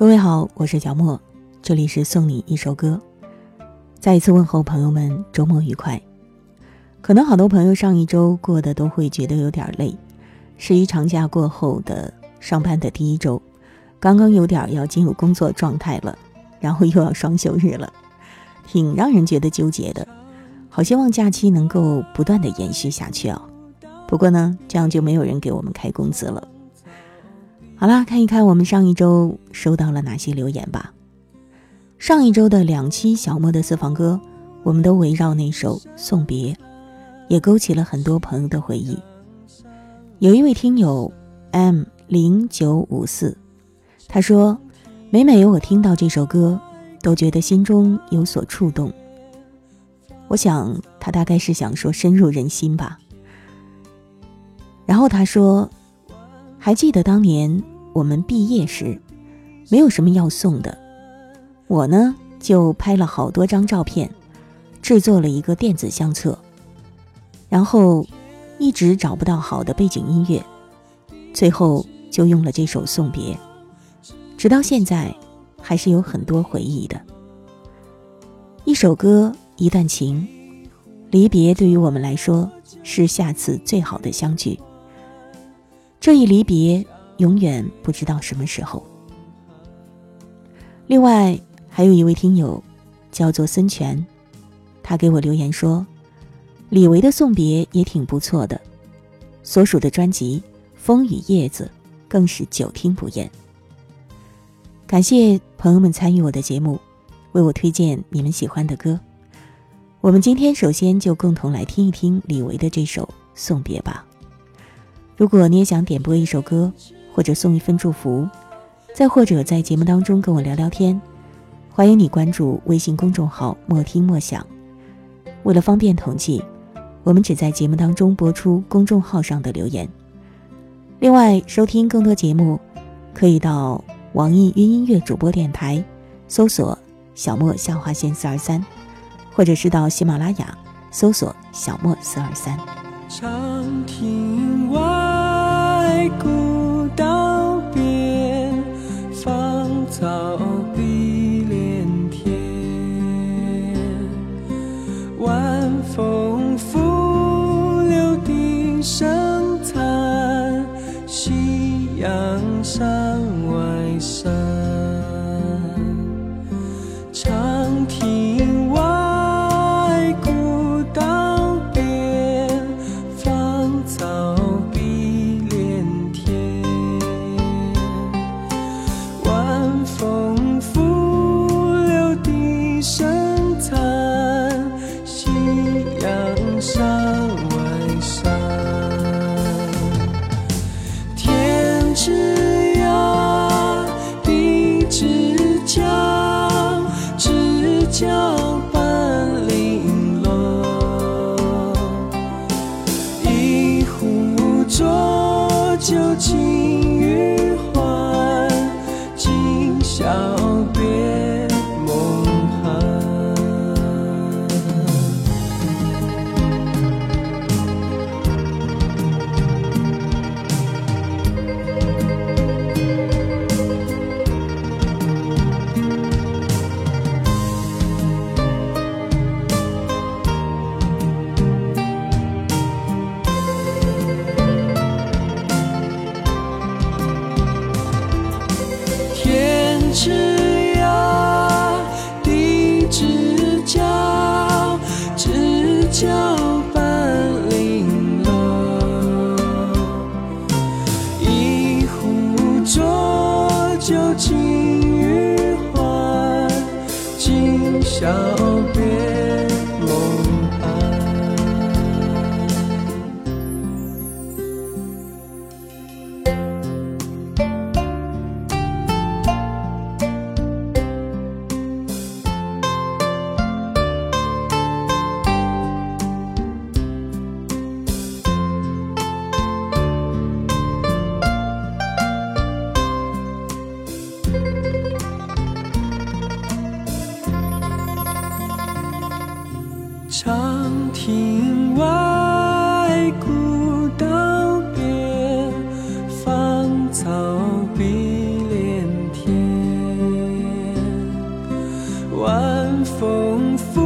各位好，我是小莫，这里是送你一首歌。再一次问候朋友们，周末愉快。可能好多朋友上一周过得都会觉得有点累，十一长假过后的上班的第一周，刚刚有点要进入工作状态了，然后又要双休日了，挺让人觉得纠结的。好希望假期能够不断的延续下去啊！不过呢，这样就没有人给我们开工资了。好啦，看一看我们上一周收到了哪些留言吧。上一周的两期小莫的私房歌，我们都围绕那首《送别》，也勾起了很多朋友的回忆。有一位听友 M 零九五四，他说：“每每有我听到这首歌，都觉得心中有所触动。”我想他大概是想说深入人心吧。然后他说。还记得当年我们毕业时，没有什么要送的，我呢就拍了好多张照片，制作了一个电子相册，然后一直找不到好的背景音乐，最后就用了这首《送别》，直到现在还是有很多回忆的。一首歌，一段情，离别对于我们来说是下次最好的相聚。这一离别，永远不知道什么时候。另外，还有一位听友，叫做孙权，他给我留言说，李维的送别也挺不错的，所属的专辑《风雨叶子》更是久听不厌。感谢朋友们参与我的节目，为我推荐你们喜欢的歌。我们今天首先就共同来听一听李维的这首《送别》吧。如果你也想点播一首歌，或者送一份祝福，再或者在节目当中跟我聊聊天，欢迎你关注微信公众号“莫听莫想”。为了方便统计，我们只在节目当中播出公众号上的留言。另外，收听更多节目，可以到网易云音乐主播电台搜索“小莫下划线四二三”，或者是到喜马拉雅搜索“小莫四二三”。长亭外，草碧连天。晚风拂柳笛声小别。晚风拂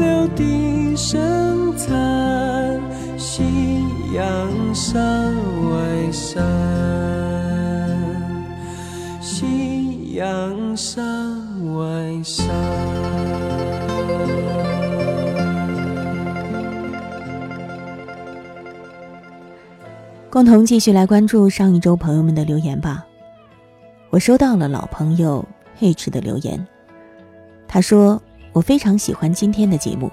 柳笛声残夕阳山外山夕阳山外山共同继续来关注上一周朋友们的留言吧。我收到了老朋友 h 的留言。他说我非常喜欢今天的节目，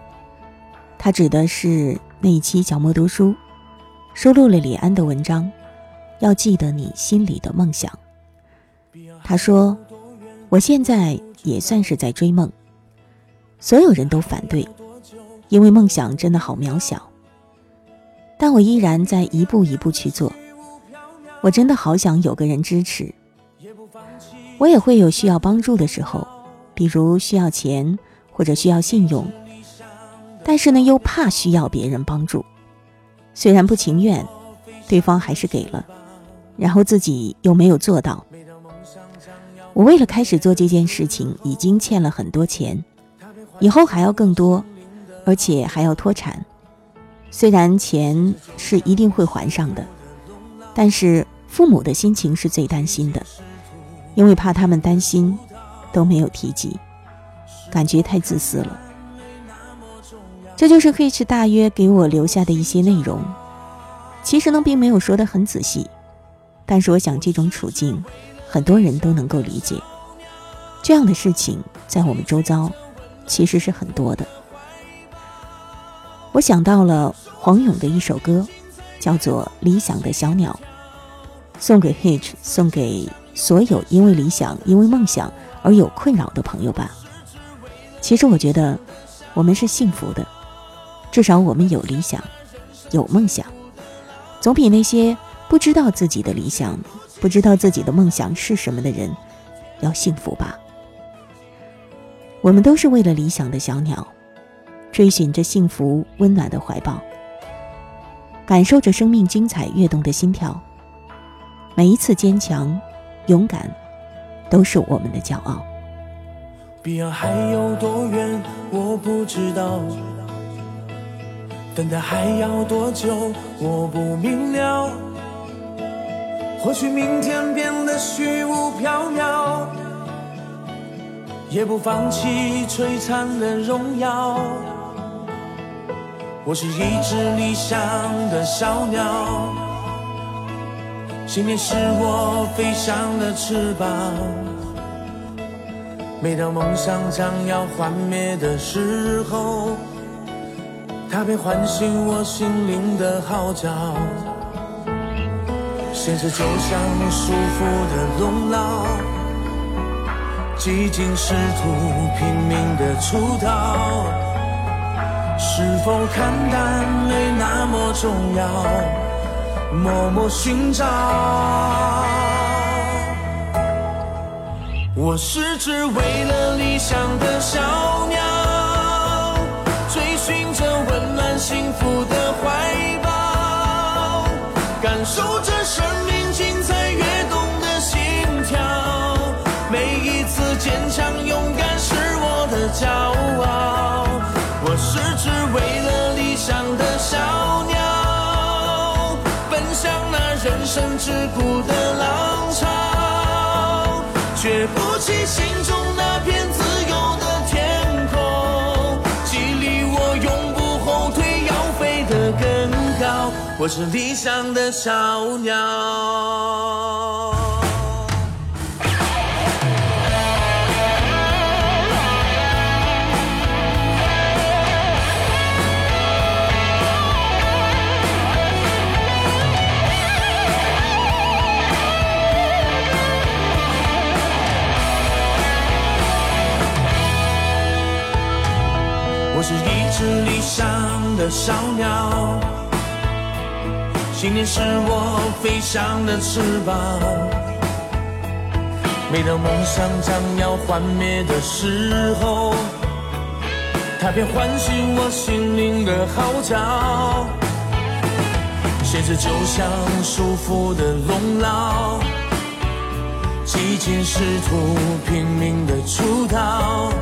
他指的是那一期小莫读书，收录了李安的文章，要记得你心里的梦想。他说我现在也算是在追梦，所有人都反对，因为梦想真的好渺小，但我依然在一步一步去做。我真的好想有个人支持。我也会有需要帮助的时候，比如需要钱或者需要信用，但是呢又怕需要别人帮助，虽然不情愿，对方还是给了，然后自己又没有做到。我为了开始做这件事情，已经欠了很多钱，以后还要更多，而且还要脱产。虽然钱是一定会还上的，但是父母的心情是最担心的。因为怕他们担心，都没有提及，感觉太自私了。这就是 Hitch 大约给我留下的一些内容。其实呢，并没有说的很仔细，但是我想这种处境，很多人都能够理解。这样的事情在我们周遭，其实是很多的。我想到了黄勇的一首歌，叫做《理想的小鸟》，送给 Hitch，送给。所有因为理想、因为梦想而有困扰的朋友吧。其实我觉得，我们是幸福的，至少我们有理想、有梦想，总比那些不知道自己的理想、不知道自己的梦想是什么的人要幸福吧。我们都是为了理想的小鸟，追寻着幸福温暖的怀抱，感受着生命精彩跃动的心跳，每一次坚强。勇敢，都是我们的骄傲。彼岸还有多远，我不知道；等待还要多久，我不明了。或许明天变得虚无缥缈，也不放弃璀璨的荣耀。我是一只理想的小鸟。信念是我飞翔的翅膀，每当梦想将要幻灭的时候，它便唤醒我心灵的号角。现实就像束缚的笼牢，几经试图拼命的出逃，是否看淡没那么重要？默默寻找，我是只为了理想的小鸟，追寻着温暖幸福的怀抱，感受着生生桎梏的浪潮，却不及心中那片自由的天空，激励我永不后退，要飞得更高。我是理想的小鸟。的小鸟，信念是我飞翔的翅膀。每当梦想将要幻灭的时候，它便唤醒我心灵的号角。现实就像束缚的笼牢，几经试图拼命的出逃。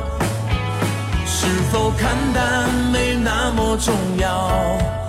是否看淡没么重要？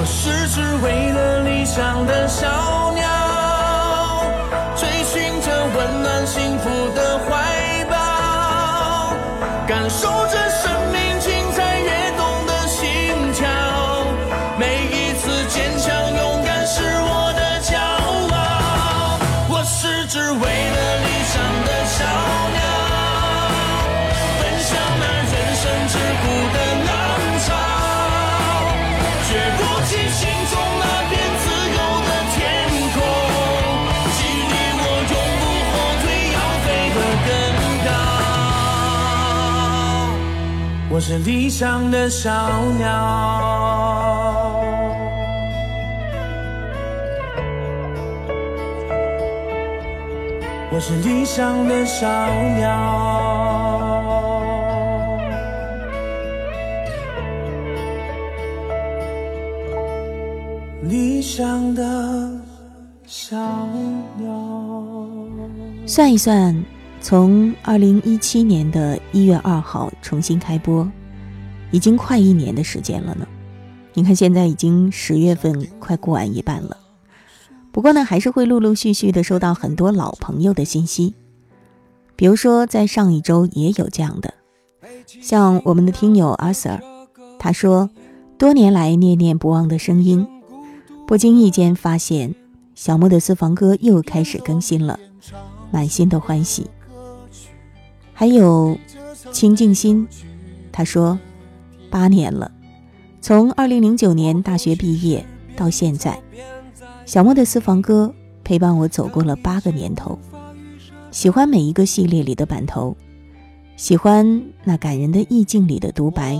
我是只为了理想的小我是理想的小鸟。我是理想的小鸟。理想的小鸟。算一算，从二零一七年的一月二号重新开播，已经快一年的时间了呢。你看，现在已经十月份快过完一半了。不过呢，还是会陆陆续续的收到很多老朋友的信息，比如说在上一周也有这样的，像我们的听友阿 Sir，他说，多年来念念不忘的声音，不经意间发现小莫的私房歌又开始更新了，满心的欢喜。还有清静心，他说，八年了，从二零零九年大学毕业到现在。小莫的私房歌陪伴我走过了八个年头，喜欢每一个系列里的版头，喜欢那感人的意境里的独白，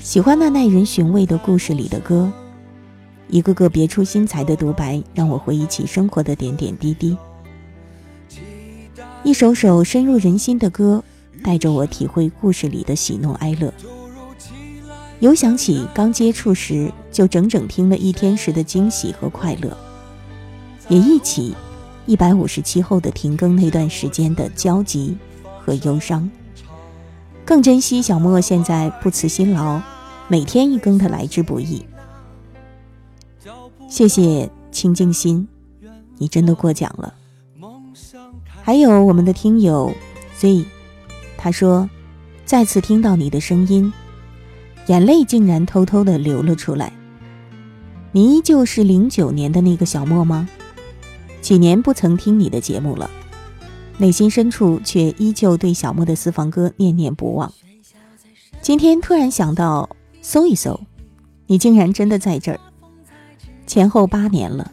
喜欢那耐人寻味的故事里的歌，一个个别出心裁的独白让我回忆起生活的点点滴滴，一首首深入人心的歌带着我体会故事里的喜怒哀乐。有想起刚接触时就整整听了一天时的惊喜和快乐，也忆起一百五十七后的停更那段时间的焦急和忧伤，更珍惜小莫现在不辞辛劳，每天一更的来之不易。谢谢清静心，你真的过奖了。还有我们的听友 Z，他说再次听到你的声音。眼泪竟然偷偷的流了出来。你依旧是零九年的那个小莫吗？几年不曾听你的节目了，内心深处却依旧对小莫的私房歌念念不忘。今天突然想到搜一搜，你竟然真的在这儿。前后八年了，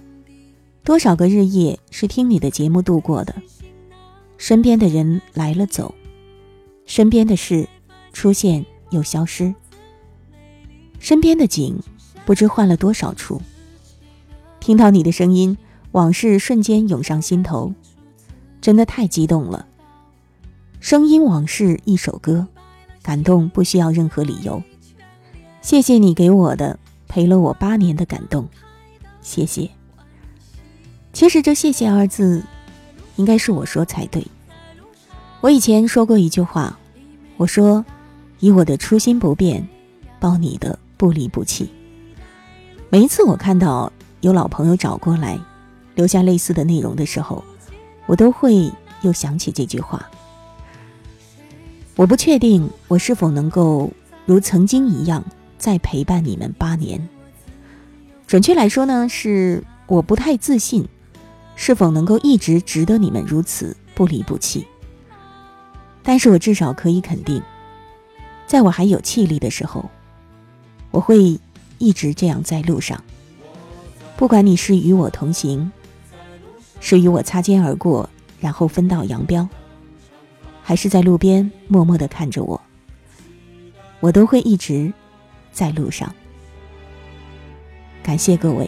多少个日夜是听你的节目度过的？身边的人来了走，身边的事出现又消失。身边的景，不知换了多少处。听到你的声音，往事瞬间涌上心头，真的太激动了。声音往事一首歌，感动不需要任何理由。谢谢你给我的陪了我八年的感动，谢谢。其实这“谢谢”二字，应该是我说才对。我以前说过一句话，我说：“以我的初心不变，报你的。”不离不弃。每一次我看到有老朋友找过来，留下类似的内容的时候，我都会又想起这句话。我不确定我是否能够如曾经一样再陪伴你们八年。准确来说呢，是我不太自信，是否能够一直值得你们如此不离不弃。但是我至少可以肯定，在我还有气力的时候。我会一直这样在路上，不管你是与我同行，是与我擦肩而过，然后分道扬镳，还是在路边默默的看着我，我都会一直在路上。感谢各位。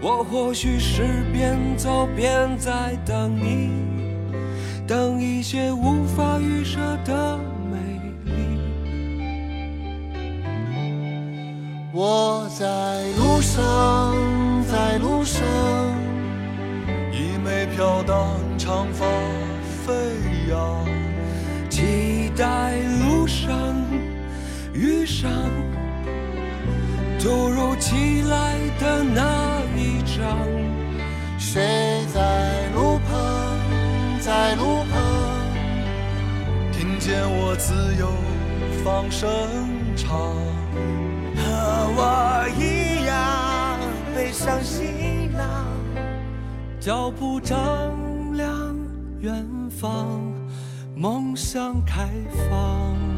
我或许是边走边在等你，等一些无法预设的美丽。我在路上，在路上，一枚飘荡长发飞扬。期待路上遇上突如其来的那谁在路旁，在路旁，听见我自由放声唱。和我一样背上行囊，脚步丈量远方，梦想开放。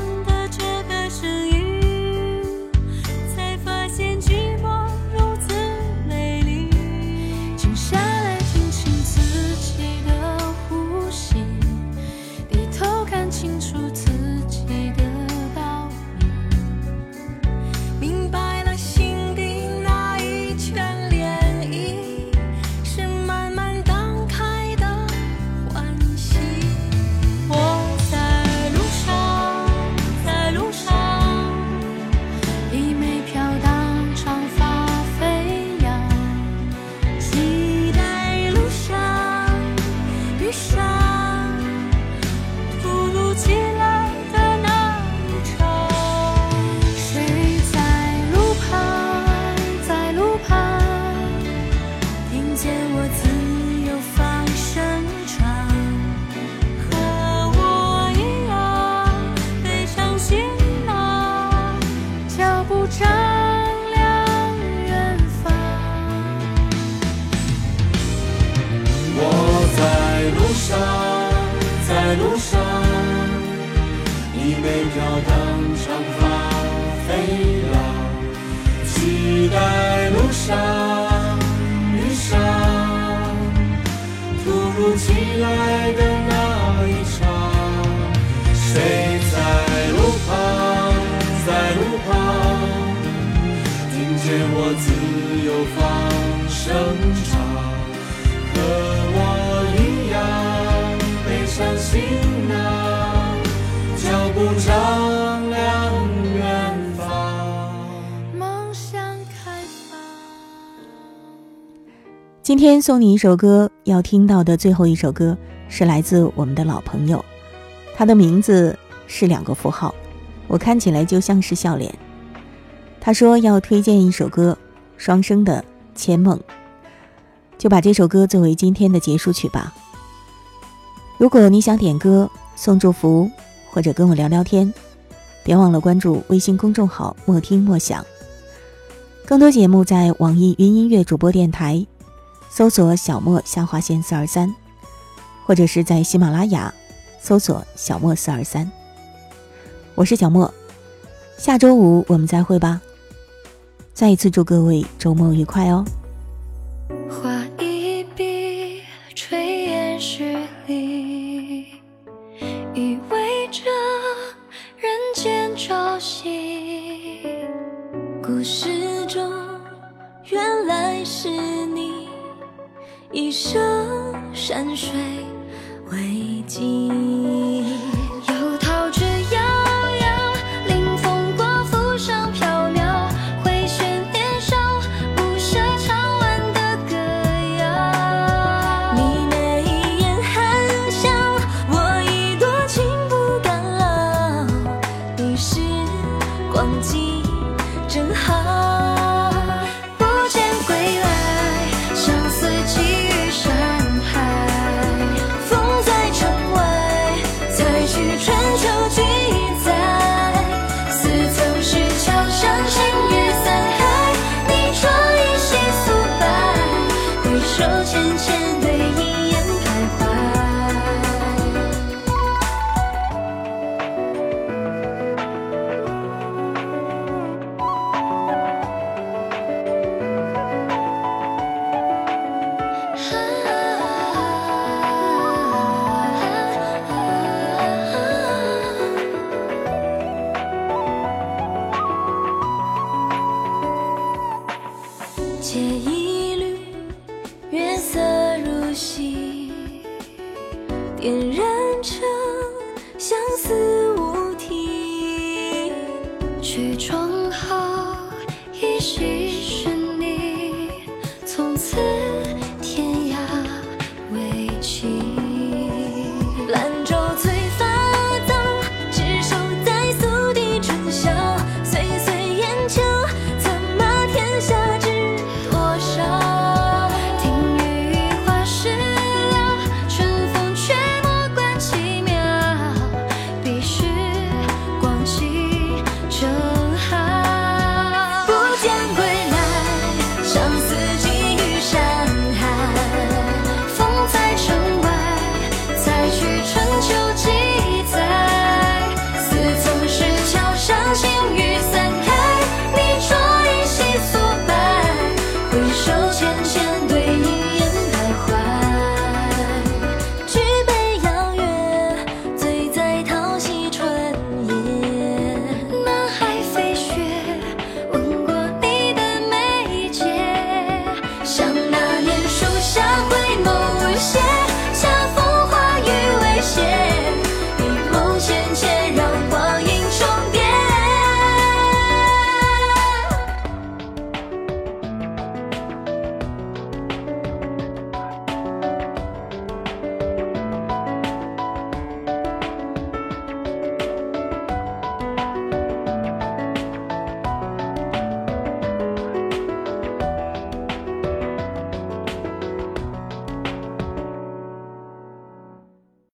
见我自由放声唱。和我一样背上行囊，脚步丈量远方。梦想开放。今天送你一首歌，要听到的最后一首歌是来自我们的老朋友，他的名字是两个符号，我看起来就像是笑脸。他说要推荐一首歌，双生的《千梦》，就把这首歌作为今天的结束曲吧。如果你想点歌、送祝福或者跟我聊聊天，别忘了关注微信公众号“莫听莫想”。更多节目在网易云音乐主播电台搜索“小莫下划线四二三”，或者是在喜马拉雅搜索“小莫四二三”。我是小莫，下周五我们再会吧。再一次祝各位周末愉快哦！画一笔，炊烟十里，意味着人间朝夕。故事中原来是你，一生山水为记。